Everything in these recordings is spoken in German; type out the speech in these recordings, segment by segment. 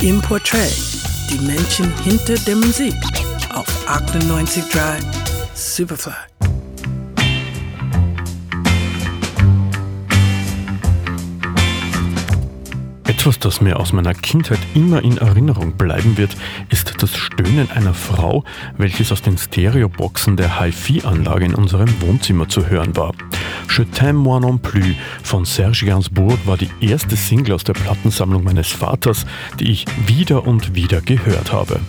Im Portrait, die Menschen hinter der Musik auf 98.3 Superfly. Etwas, das mir aus meiner Kindheit immer in Erinnerung bleiben wird, ist das Stöhnen einer Frau, welches aus den Stereoboxen der Hi-Fi-Anlage in unserem Wohnzimmer zu hören war. Je t'aime moi non plus von Serge Gainsbourg war die erste Single aus der Plattensammlung meines Vaters, die ich wieder und wieder gehört habe.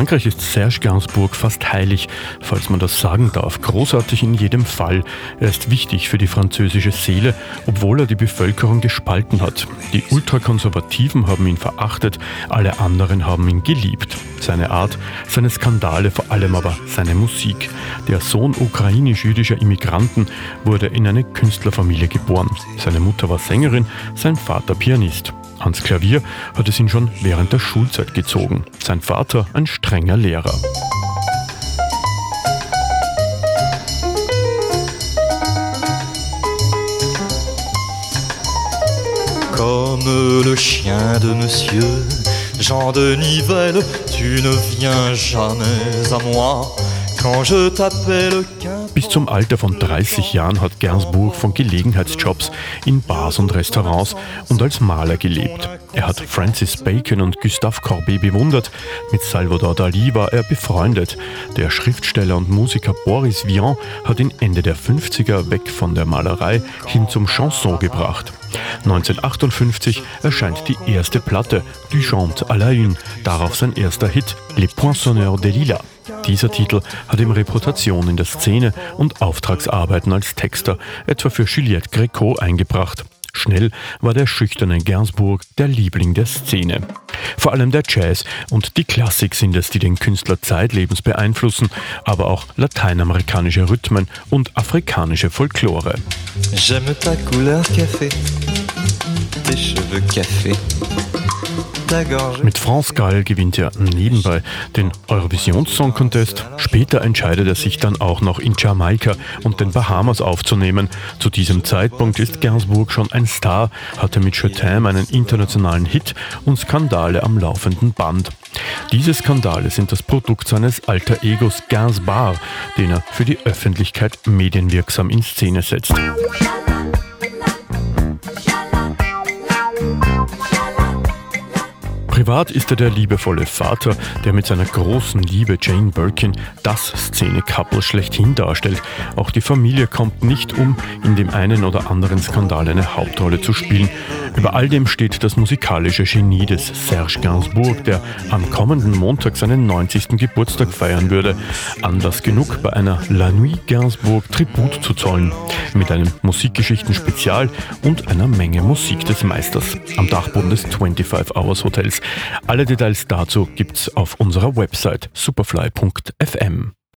Frankreich ist Serge Gainsbourg fast heilig, falls man das sagen darf. Großartig in jedem Fall. Er ist wichtig für die französische Seele, obwohl er die Bevölkerung gespalten hat. Die Ultrakonservativen haben ihn verachtet, alle anderen haben ihn geliebt. Seine Art, seine Skandale, vor allem aber seine Musik. Der Sohn ukrainisch-jüdischer Immigranten wurde in eine Künstlerfamilie geboren. Seine Mutter war Sängerin, sein Vater Pianist. Ans Klavier hat es ihn schon während der Schulzeit gezogen. Sein Vater ein strenger Lehrer. Comme le chien de Monsieur Jean de Nivelle, tu ne viens jamais à moi. Bis zum Alter von 30 Jahren hat Gainsbourg von Gelegenheitsjobs in Bars und Restaurants und als Maler gelebt. Er hat Francis Bacon und Gustave Courbet bewundert. Mit Salvador Dali war er befreundet. Der Schriftsteller und Musiker Boris Vian hat ihn Ende der 50er weg von der Malerei hin zum Chanson gebracht. 1958 erscheint die erste Platte, Du chantes à la une, darauf sein erster Hit, Les Poinçonneurs des Lilas. Dieser Titel hat ihm Reputation in der Szene und Auftragsarbeiten als Texter, etwa für Juliette Greco, eingebracht. Schnell war der schüchterne Gainsbourg der Liebling der Szene. Vor allem der Jazz und die Klassik sind es, die den Künstler zeitlebens beeinflussen, aber auch lateinamerikanische Rhythmen und afrikanische Folklore. J'aime ta couleur café, tes cheveux café. Mit France Gall gewinnt er nebenbei den Eurovision Song Contest. Später entscheidet er sich dann auch noch in Jamaika und den Bahamas aufzunehmen. Zu diesem Zeitpunkt ist Gainsbourg schon ein Star, hatte mit Chetin einen internationalen Hit und Skandale am laufenden Band. Diese Skandale sind das Produkt seines alter Egos Gainsbar, den er für die Öffentlichkeit medienwirksam in Szene setzt. Privat ist er der liebevolle Vater, der mit seiner großen Liebe Jane Birkin das Szene-Couple schlechthin darstellt. Auch die Familie kommt nicht um, in dem einen oder anderen Skandal eine Hauptrolle zu spielen. Über all dem steht das musikalische Genie des Serge Gainsbourg, der am kommenden Montag seinen 90. Geburtstag feiern würde. Anlass genug, bei einer La Nuit Gainsbourg Tribut zu zollen. Mit einem Musikgeschichten-Spezial und einer Menge Musik des Meisters am Dachboden des 25 Hours Hotels alle Details dazu gibt's auf unserer Website superfly.fm.